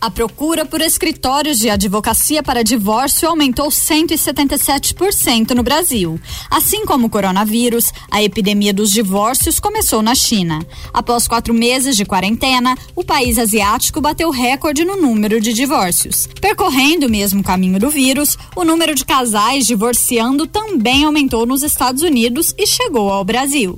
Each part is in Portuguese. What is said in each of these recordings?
A procura por escritórios de advocacia para divórcio aumentou 177% no Brasil. Assim como o coronavírus, a epidemia dos divórcios começou na China. Após quatro meses de quarentena, o país asiático bateu recorde no número de divórcios. Percorrendo o mesmo caminho do vírus, o número de casais divorciando também aumentou nos Estados Unidos e chegou ao Brasil.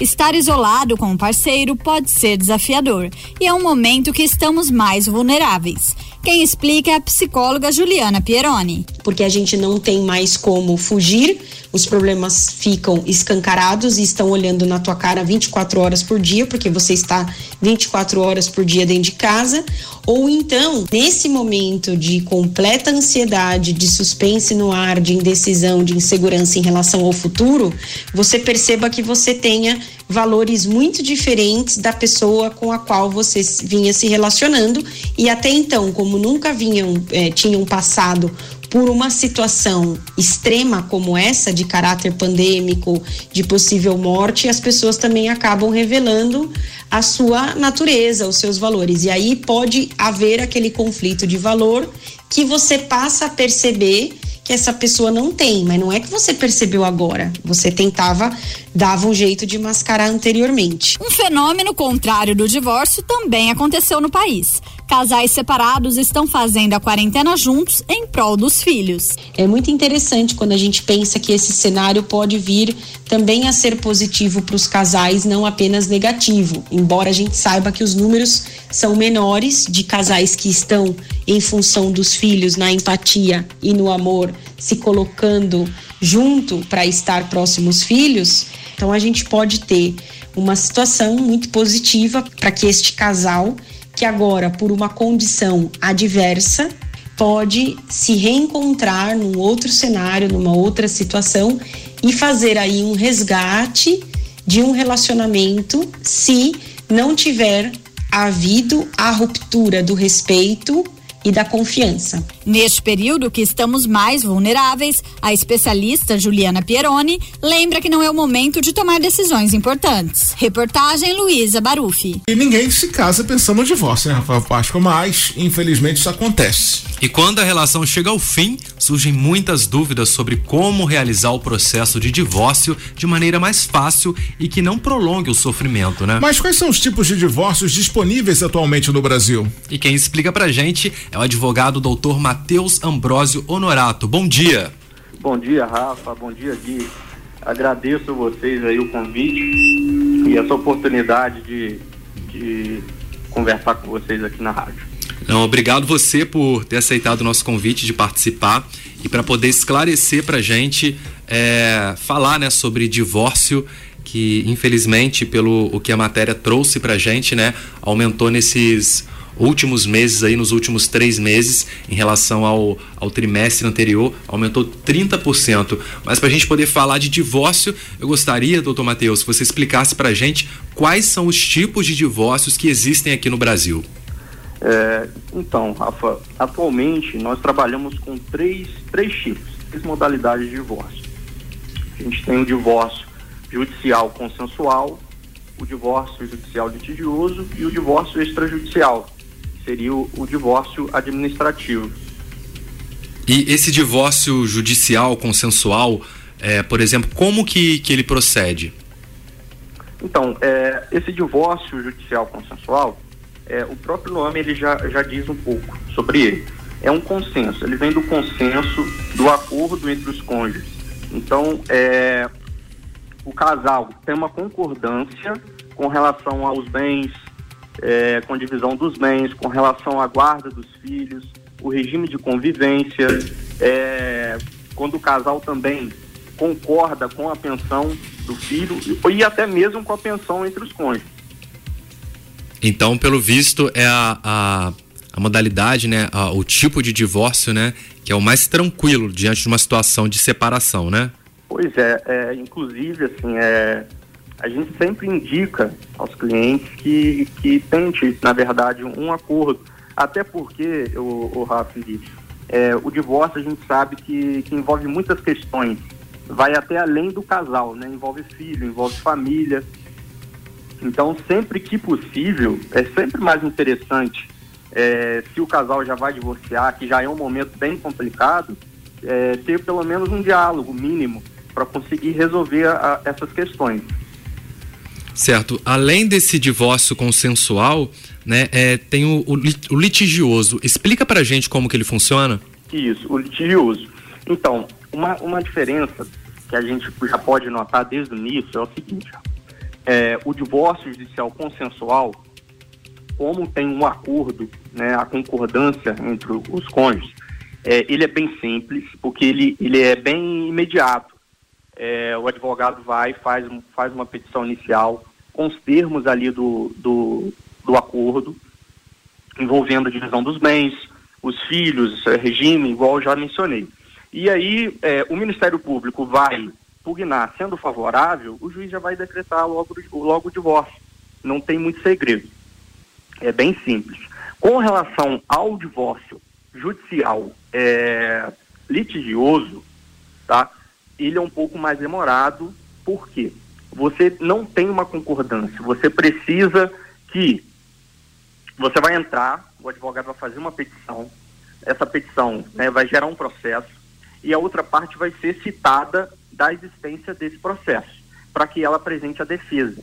Estar isolado com um parceiro pode ser desafiador e é um momento que estamos mais vulneráveis. Quem explica é a psicóloga Juliana Pieroni. Porque a gente não tem mais como fugir, os problemas ficam escancarados e estão olhando na tua cara 24 horas por dia, porque você está 24 horas por dia dentro de casa. Ou então, nesse momento de completa ansiedade, de suspense no ar, de indecisão, de insegurança em relação ao futuro, você perceba que você tenha valores muito diferentes da pessoa com a qual você vinha se relacionando e até então, como nunca vinham, eh, tinham passado por uma situação extrema como essa, de caráter pandêmico, de possível morte, as pessoas também acabam revelando a sua natureza, os seus valores. E aí pode haver aquele conflito de valor que você passa a perceber que essa pessoa não tem, mas não é que você percebeu agora. Você tentava, dava um jeito de mascarar anteriormente. Um fenômeno contrário do divórcio também aconteceu no país. Casais separados estão fazendo a quarentena juntos em prol dos filhos. É muito interessante quando a gente pensa que esse cenário pode vir também a ser positivo para os casais, não apenas negativo. Embora a gente saiba que os números são menores de casais que estão em função dos filhos, na empatia e no amor, se colocando junto para estar próximos filhos. Então a gente pode ter uma situação muito positiva para que este casal que agora, por uma condição adversa, pode se reencontrar num outro cenário, numa outra situação e fazer aí um resgate de um relacionamento se não tiver havido a ruptura do respeito e da confiança. Neste período que estamos mais vulneráveis, a especialista Juliana Pieroni lembra que não é o momento de tomar decisões importantes. Reportagem Luísa Barufi. E ninguém se casa pensando no divórcio, né, Rafael Páscoa? Mas, infelizmente, isso acontece. E quando a relação chega ao fim, surgem muitas dúvidas sobre como realizar o processo de divórcio de maneira mais fácil e que não prolongue o sofrimento, né? Mas quais são os tipos de divórcios disponíveis atualmente no Brasil? E quem explica pra gente é o advogado doutor Matheus Ambrósio Honorato. Bom dia. Bom dia, Rafa. Bom dia, Gui. Agradeço vocês aí o convite e essa oportunidade de, de conversar com vocês aqui na rádio. Não, obrigado você por ter aceitado o nosso convite de participar e para poder esclarecer para a gente, é, falar né, sobre divórcio que infelizmente pelo o que a matéria trouxe para a gente, né, aumentou nesses últimos meses aí, nos últimos três meses, em relação ao, ao trimestre anterior, aumentou 30%. Mas para a gente poder falar de divórcio, eu gostaria, doutor Matheus, que você explicasse para a gente quais são os tipos de divórcios que existem aqui no Brasil. É, então, Rafa, atualmente nós trabalhamos com três, três tipos, três modalidades de divórcio. A gente tem o divórcio judicial consensual, o divórcio judicial litigioso e o divórcio extrajudicial, que seria o, o divórcio administrativo. E esse divórcio judicial consensual, é, por exemplo, como que, que ele procede? Então, é, esse divórcio judicial consensual, é, o próprio nome ele já, já diz um pouco sobre ele. É um consenso, ele vem do consenso, do acordo entre os cônjuges. Então, é, o casal tem uma concordância com relação aos bens, é, com divisão dos bens, com relação à guarda dos filhos, o regime de convivência, é, quando o casal também concorda com a pensão do filho e até mesmo com a pensão entre os cônjuges. Então, pelo visto, é a, a, a modalidade, né, a, o tipo de divórcio, né, que é o mais tranquilo diante de uma situação de separação, né? Pois é, é inclusive, assim, é, a gente sempre indica aos clientes que, que tente, na verdade, um acordo. Até porque, o, o Rafa, é, o divórcio a gente sabe que, que envolve muitas questões. Vai até além do casal, né? Envolve filho, envolve família. Então, sempre que possível, é sempre mais interessante é, se o casal já vai divorciar, que já é um momento bem complicado, é, ter pelo menos um diálogo mínimo para conseguir resolver a, essas questões. Certo. Além desse divórcio consensual, né, é, tem o, o, o litigioso. Explica para gente como que ele funciona. Isso, o litigioso. Então, uma, uma diferença que a gente já pode notar desde o início é o seguinte: é, o divórcio judicial consensual, como tem um acordo, né, a concordância entre os cônjuges, é, ele é bem simples, porque ele, ele é bem imediato. É, o advogado vai, faz, faz uma petição inicial com os termos ali do, do, do acordo, envolvendo a divisão dos bens, os filhos, é, regime, igual eu já mencionei. E aí é, o Ministério Público vai pugnar sendo favorável, o juiz já vai decretar logo, logo o divórcio. Não tem muito segredo. É bem simples. Com relação ao divórcio judicial é, litigioso, tá? Ele é um pouco mais demorado, por quê? Você não tem uma concordância, você precisa que você vai entrar, o advogado vai fazer uma petição, essa petição né, vai gerar um processo e a outra parte vai ser citada da existência desse processo, para que ela apresente a defesa.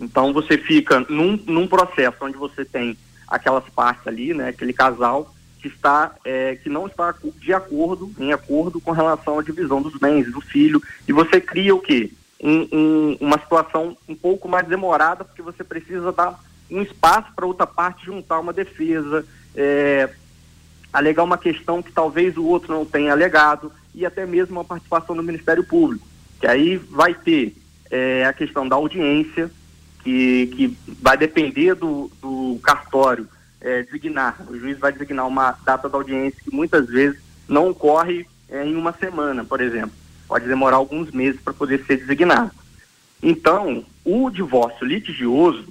Então você fica num, num processo onde você tem aquelas partes ali, né, aquele casal que está é, que não está de acordo, em acordo com relação à divisão dos bens do filho, e você cria o quê? Um, um, uma situação um pouco mais demorada, porque você precisa dar um espaço para outra parte juntar uma defesa, é, alegar uma questão que talvez o outro não tenha alegado, e até mesmo uma participação do Ministério Público, que aí vai ter é, a questão da audiência, que, que vai depender do, do cartório é, designar. O juiz vai designar uma data da audiência que muitas vezes não ocorre é, em uma semana, por exemplo. Pode demorar alguns meses para poder ser designado. Então, o divórcio litigioso,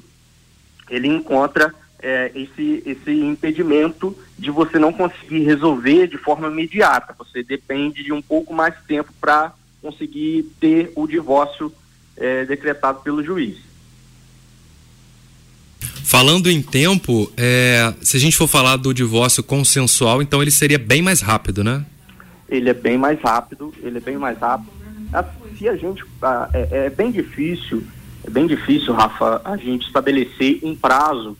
ele encontra é, esse, esse impedimento de você não conseguir resolver de forma imediata. Você depende de um pouco mais tempo para conseguir ter o divórcio é, decretado pelo juiz. Falando em tempo, é, se a gente for falar do divórcio consensual, então ele seria bem mais rápido, né? Ele é bem mais rápido, ele é bem mais rápido. Se a gente. É, é bem difícil, é bem difícil, Rafa, a gente estabelecer um prazo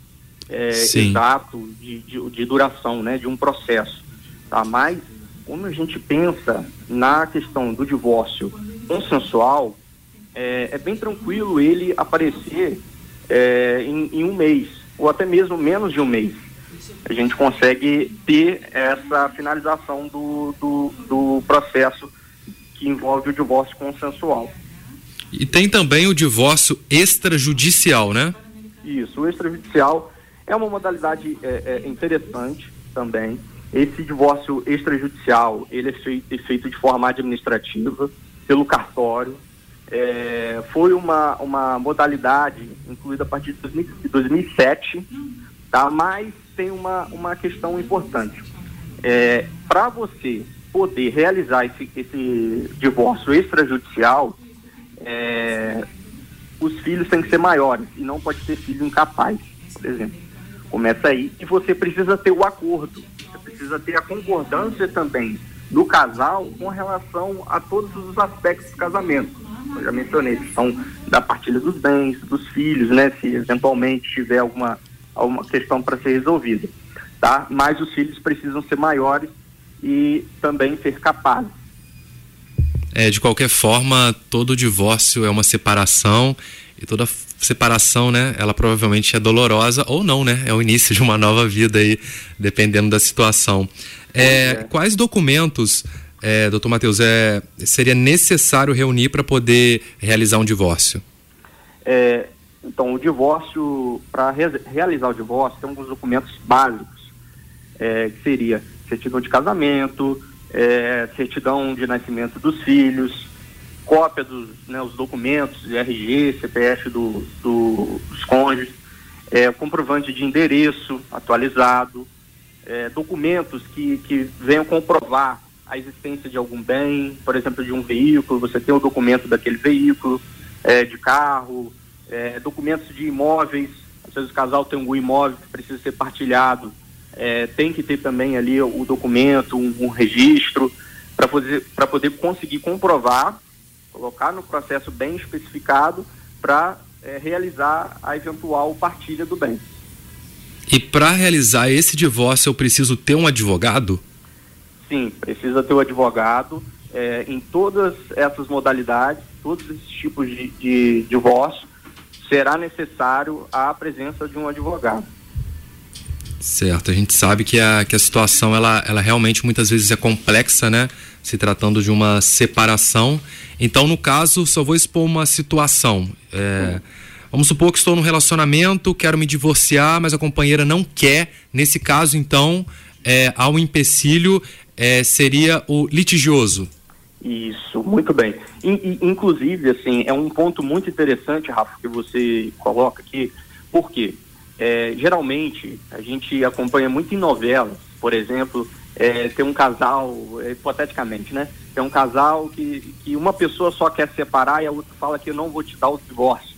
é, exato de, de, de, duração né, de um processo. Tá? Mas, quando a gente pensa na questão do divórcio consensual, é, é bem tranquilo ele aparecer é, em, em um mês, ou até mesmo menos de um mês. A gente consegue ter essa finalização do, do, do processo que envolve o divórcio consensual. E tem também o divórcio extrajudicial, né? Isso, o extrajudicial é uma modalidade é, é interessante também. Esse divórcio extrajudicial, ele é feito, é feito de forma administrativa pelo cartório, é, foi uma, uma modalidade incluída a partir de 2007, tá? mas tem uma, uma questão importante. É, Para você poder realizar esse, esse divórcio extrajudicial, é, os filhos têm que ser maiores e não pode ser filho incapaz, por exemplo. Começa aí e você precisa ter o acordo, você precisa ter a concordância também do casal com relação a todos os aspectos do casamento eu já mencionei, questão da partilha dos bens, dos filhos, né, se eventualmente tiver alguma, alguma questão para ser resolvida, tá? Mas os filhos precisam ser maiores e também ser capazes. É, de qualquer forma, todo divórcio é uma separação e toda separação, né, ela provavelmente é dolorosa ou não, né? É o início de uma nova vida aí, dependendo da situação. É, é. Quais documentos é, doutor Matheus, é, seria necessário reunir para poder realizar um divórcio? É, então, o divórcio, para re realizar o divórcio, tem alguns documentos básicos, é, que seria certidão de casamento, é, certidão de nascimento dos filhos, cópia dos né, os documentos RG, CPF do, do, dos cônjuges, é, comprovante de endereço atualizado, é, documentos que, que venham comprovar a existência de algum bem, por exemplo, de um veículo, você tem o documento daquele veículo, é, de carro, é, documentos de imóveis, às vezes o casal tem um imóvel que precisa ser partilhado, é, tem que ter também ali o documento, um, um registro, para poder, poder conseguir comprovar, colocar no processo bem especificado para é, realizar a eventual partilha do bem. E para realizar esse divórcio eu preciso ter um advogado? Sim, precisa ter um advogado é, em todas essas modalidades, todos esses tipos de, de divórcio, será necessário a presença de um advogado. Certo, a gente sabe que a, que a situação ela, ela realmente muitas vezes é complexa, né? Se tratando de uma separação. Então, no caso, só vou expor uma situação. É, vamos supor que estou num relacionamento, quero me divorciar, mas a companheira não quer. Nesse caso, então, é, há um empecilho, é, seria o litigioso. Isso, muito bem. inclusive, assim, é um ponto muito interessante, Rafa, que você coloca aqui, porque é, geralmente a gente acompanha muito em novelas, por exemplo, é, tem um casal, hipoteticamente, né? Tem um casal que, que uma pessoa só quer separar e a outra fala que eu não vou te dar o divórcio.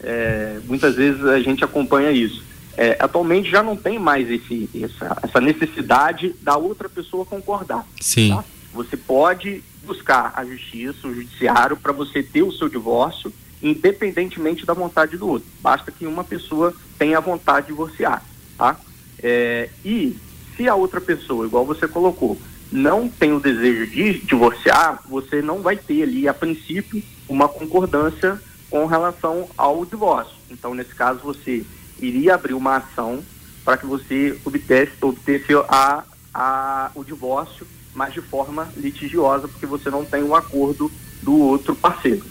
É, muitas vezes a gente acompanha isso. É, atualmente já não tem mais esse, essa, essa necessidade da outra pessoa concordar. Sim. Tá? Você pode buscar a justiça, o judiciário, para você ter o seu divórcio, independentemente da vontade do outro. Basta que uma pessoa tenha vontade de divorciar, tá? É, e se a outra pessoa, igual você colocou, não tem o desejo de divorciar, você não vai ter ali, a princípio, uma concordância com relação ao divórcio. Então, nesse caso, você iria abrir uma ação para que você obtesse, obtesse a, a, o divórcio mas de forma litigiosa, porque você não tem um acordo do outro parceiro.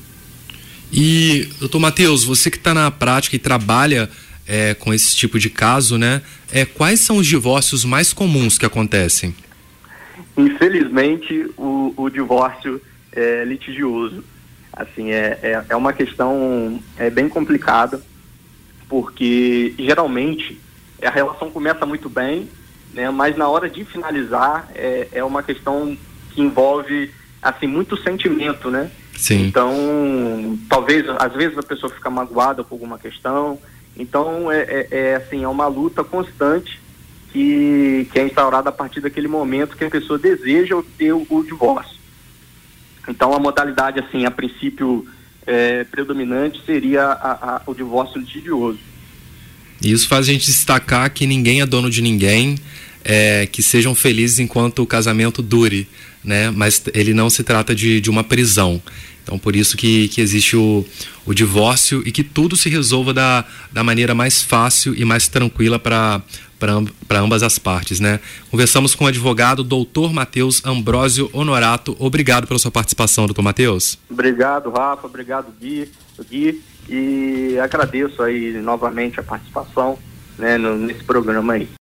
E, doutor Matheus, você que está na prática e trabalha é, com esse tipo de caso, né? É, quais são os divórcios mais comuns que acontecem? Infelizmente, o, o divórcio é litigioso. Assim, é, é, é uma questão é, bem complicada, porque geralmente a relação começa muito bem, né? Mas na hora de finalizar é, é uma questão que envolve assim muito sentimento, né? Sim. Então, talvez às vezes a pessoa fica magoada por alguma questão. Então é, é, é assim é uma luta constante que, que é instaurada a partir daquele momento que a pessoa deseja ter o, o divórcio. Então a modalidade assim a princípio é, predominante seria a, a, o divórcio litigioso. Isso faz a gente destacar que ninguém é dono de ninguém, é, que sejam felizes enquanto o casamento dure, né? Mas ele não se trata de, de uma prisão. Então, por isso que, que existe o, o divórcio e que tudo se resolva da, da maneira mais fácil e mais tranquila para ambas as partes, né? Conversamos com o advogado doutor Matheus Ambrósio Honorato. Obrigado pela sua participação, doutor Matheus. Obrigado, Rafa. Obrigado, Gui. Gui. E agradeço aí novamente a participação né, nesse programa aí.